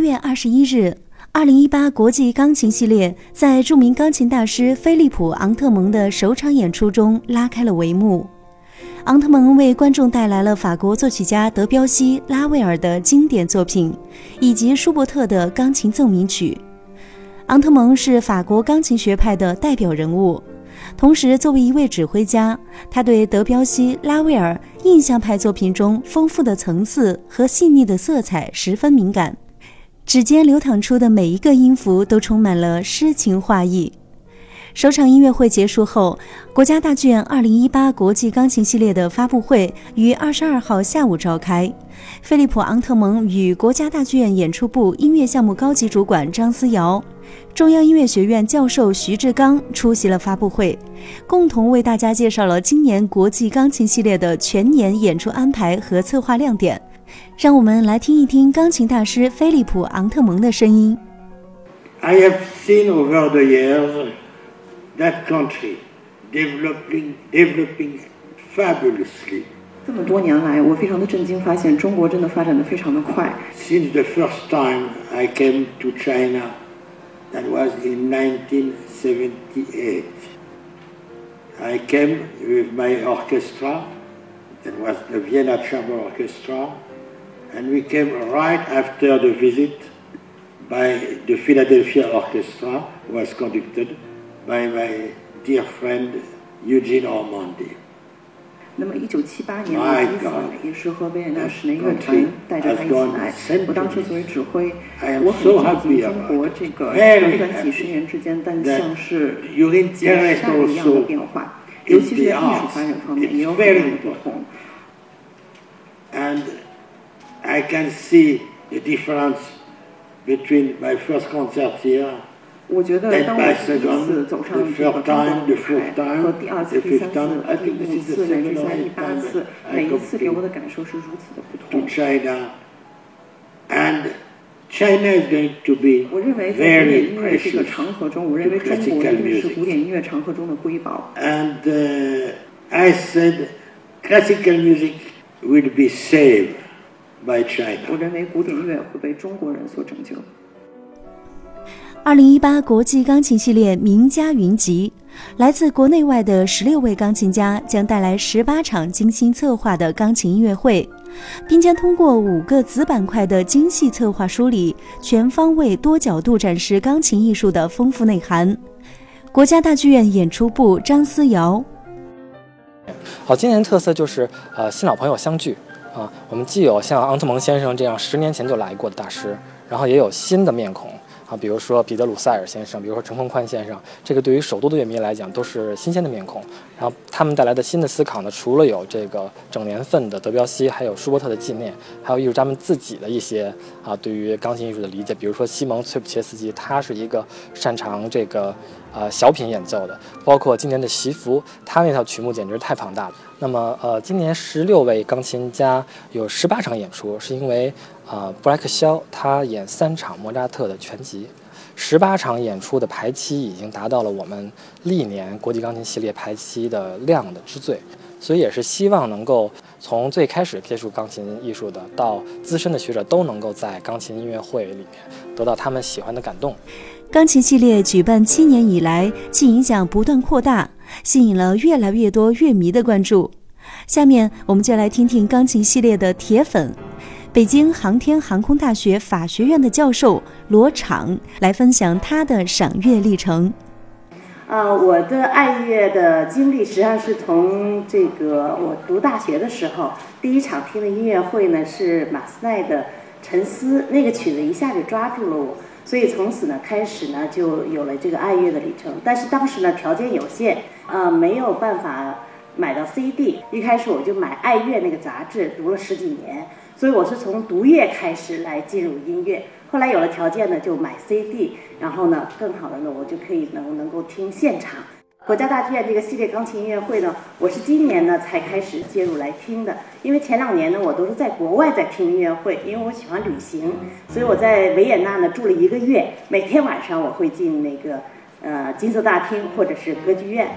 月二十一日，二零一八国际钢琴系列在著名钢琴大师菲利普·昂特蒙的首场演出中拉开了帷幕。昂特蒙为观众带来了法国作曲家德彪西、拉威尔的经典作品，以及舒伯特的钢琴奏鸣曲。昂特蒙是法国钢琴学派的代表人物，同时作为一位指挥家，他对德彪西、拉威尔印象派作品中丰富的层次和细腻的色彩十分敏感，指尖流淌出的每一个音符都充满了诗情画意。首场音乐会结束后，国家大剧院2018国际钢琴系列的发布会于22号下午召开。菲利普·昂特蒙与国家大剧院演出部音乐项目高级主管张思瑶、中央音乐学院教授徐志刚出席了发布会，共同为大家介绍了今年国际钢琴系列的全年演出安排和策划亮点。让我们来听一听钢琴大师菲利普·昂特蒙的声音。I have seen over the years. that country developing developing fabulously. 这么多年来，我非常的震惊，发现中国真的发展的非常的快。Since the first time I came to China, that was in 1978. I came with my orchestra, that was the Vienna Chamber Orchestra, and we came right after the visit by the Philadelphia Orchestra, was conducted by my dear friend Eugene Ormandy. 那么，一九七八年的第一次也是和维也纳室内乐团带着他一起来。我当时作为指挥，我很震惊中国这个短短几十年之间，但像是截山一样的变化，尤其是在艺术发展方面也有很大的不同。And I can see the difference between my first concert here 我觉得，当我第一次走上这个中国舞台和第二次、第三次、第五次、乃至在第八次，每一次给我的感受是如此的不同。我认为在古典音乐这个长河中，我认为中国一定是古典音乐长河中的瑰宝。And I said, classical music will be saved By China. 我认为古典音乐会被中国人所拯救。二零一八国际钢琴系列名家云集，来自国内外的十六位钢琴家将带来十八场精心策划的钢琴音乐会，并将通过五个子板块的精细策划梳理，全方位、多角度展示钢琴艺术的丰富内涵。国家大剧院演出部张思瑶，好，今年特色就是呃新老朋友相聚啊，我们既有像昂特蒙先生这样十年前就来过的大师，然后也有新的面孔。啊，比如说彼得鲁塞尔先生，比如说陈宏宽先生，这个对于首都的乐迷来讲都是新鲜的面孔。然后他们带来的新的思考呢，除了有这个整年份的德彪西，还有舒伯特的纪念，还有艺术家们自己的一些啊对于钢琴艺术的理解。比如说西蒙崔普切斯基，他是一个擅长这个呃小品演奏的，包括今年的席福，他那套曲目简直太庞大了。那么呃，今年十六位钢琴家有十八场演出，是因为。啊，布莱克肖他演三场莫扎特的全集，十八场演出的排期已经达到了我们历年国际钢琴系列排期的量的之最，所以也是希望能够从最开始接触钢琴艺术的到资深的学者都能够在钢琴音乐会里面得到他们喜欢的感动。钢琴系列举办七年以来，其影响不断扩大，吸引了越来越多乐迷的关注。下面我们就来听听钢琴系列的铁粉。北京航天航空大学法学院的教授罗昶来分享他的赏乐历程。啊，我的爱乐的经历实际上是从这个我读大学的时候，第一场听的音乐会呢是马斯奈的《沉思》，那个曲子一下就抓住了我，所以从此呢开始呢就有了这个爱乐的旅程。但是当时呢条件有限，啊没有办法买到 CD，一开始我就买爱乐那个杂志，读了十几年。所以我是从读乐开始来进入音乐，后来有了条件呢，就买 CD，然后呢，更好的呢，我就可以能能够听现场。国家大剧院这个系列钢琴音乐会呢，我是今年呢才开始介入来听的，因为前两年呢，我都是在国外在听音乐会，因为我喜欢旅行，所以我在维也纳呢住了一个月，每天晚上我会进那个。呃，金色大厅或者是歌剧院。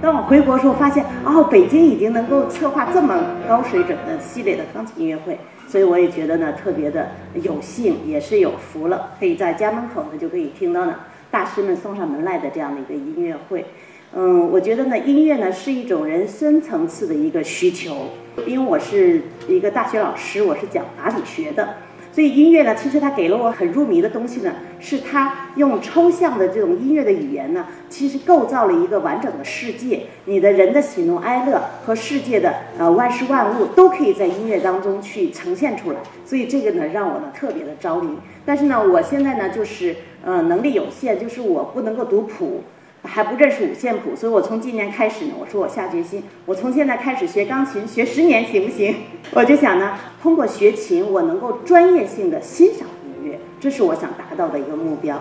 当我回国时候，发现哦，北京已经能够策划这么高水准的系列的钢琴音乐会，所以我也觉得呢特别的有幸，也是有福了，可以在家门口呢就可以听到呢大师们送上门来的这样的一个音乐会。嗯，我觉得呢音乐呢是一种人深层次的一个需求，因为我是一个大学老师，我是讲法理学的。所以音乐呢，其实它给了我很入迷的东西呢，是它用抽象的这种音乐的语言呢，其实构造了一个完整的世界。你的人的喜怒哀乐和世界的呃万事万物都可以在音乐当中去呈现出来。所以这个呢，让我呢特别的着迷。但是呢，我现在呢就是呃能力有限，就是我不能够读谱。还不认识五线谱，所以我从今年开始呢，我说我下决心，我从现在开始学钢琴，学十年行不行？我就想呢，通过学琴，我能够专业性的欣赏音乐，这是我想达到的一个目标。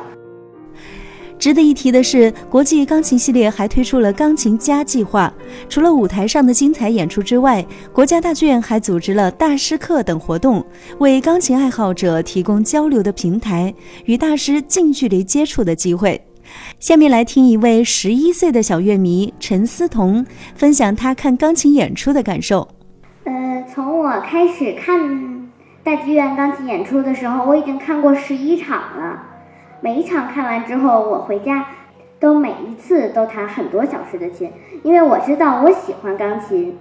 值得一提的是，国际钢琴系列还推出了钢琴家计划，除了舞台上的精彩演出之外，国家大剧院还组织了大师课等活动，为钢琴爱好者提供交流的平台，与大师近距离接触的机会。下面来听一位十一岁的小乐迷陈思彤分享他看钢琴演出的感受。呃，从我开始看大剧院钢琴演出的时候，我已经看过十一场了。每一场看完之后，我回家都每一次都弹很多小时的琴，因为我知道我喜欢钢琴。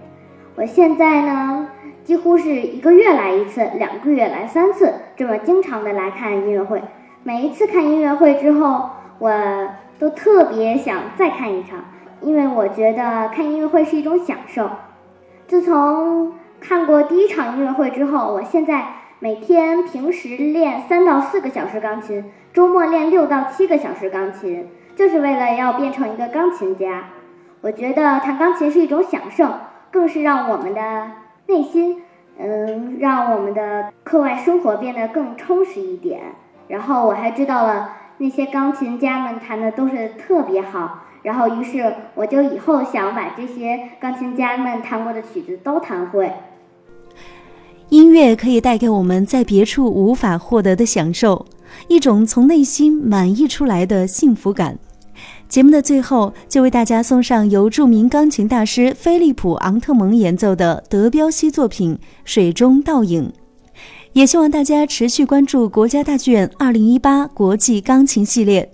我现在呢，几乎是一个月来一次，两个月来三次，这么经常的来看音乐会。每一次看音乐会之后。我都特别想再看一场，因为我觉得看音乐会是一种享受。自从看过第一场音乐会之后，我现在每天平时练三到四个小时钢琴，周末练六到七个小时钢琴，就是为了要变成一个钢琴家。我觉得弹钢琴是一种享受，更是让我们的内心，嗯，让我们的课外生活变得更充实一点。然后我还知道了。那些钢琴家们弹的都是特别好，然后于是我就以后想把这些钢琴家们弹过的曲子都弹会。音乐可以带给我们在别处无法获得的享受，一种从内心满溢出来的幸福感。节目的最后，就为大家送上由著名钢琴大师菲利普·昂特蒙演奏的德彪西作品《水中倒影》。也希望大家持续关注国家大剧院二零一八国际钢琴系列。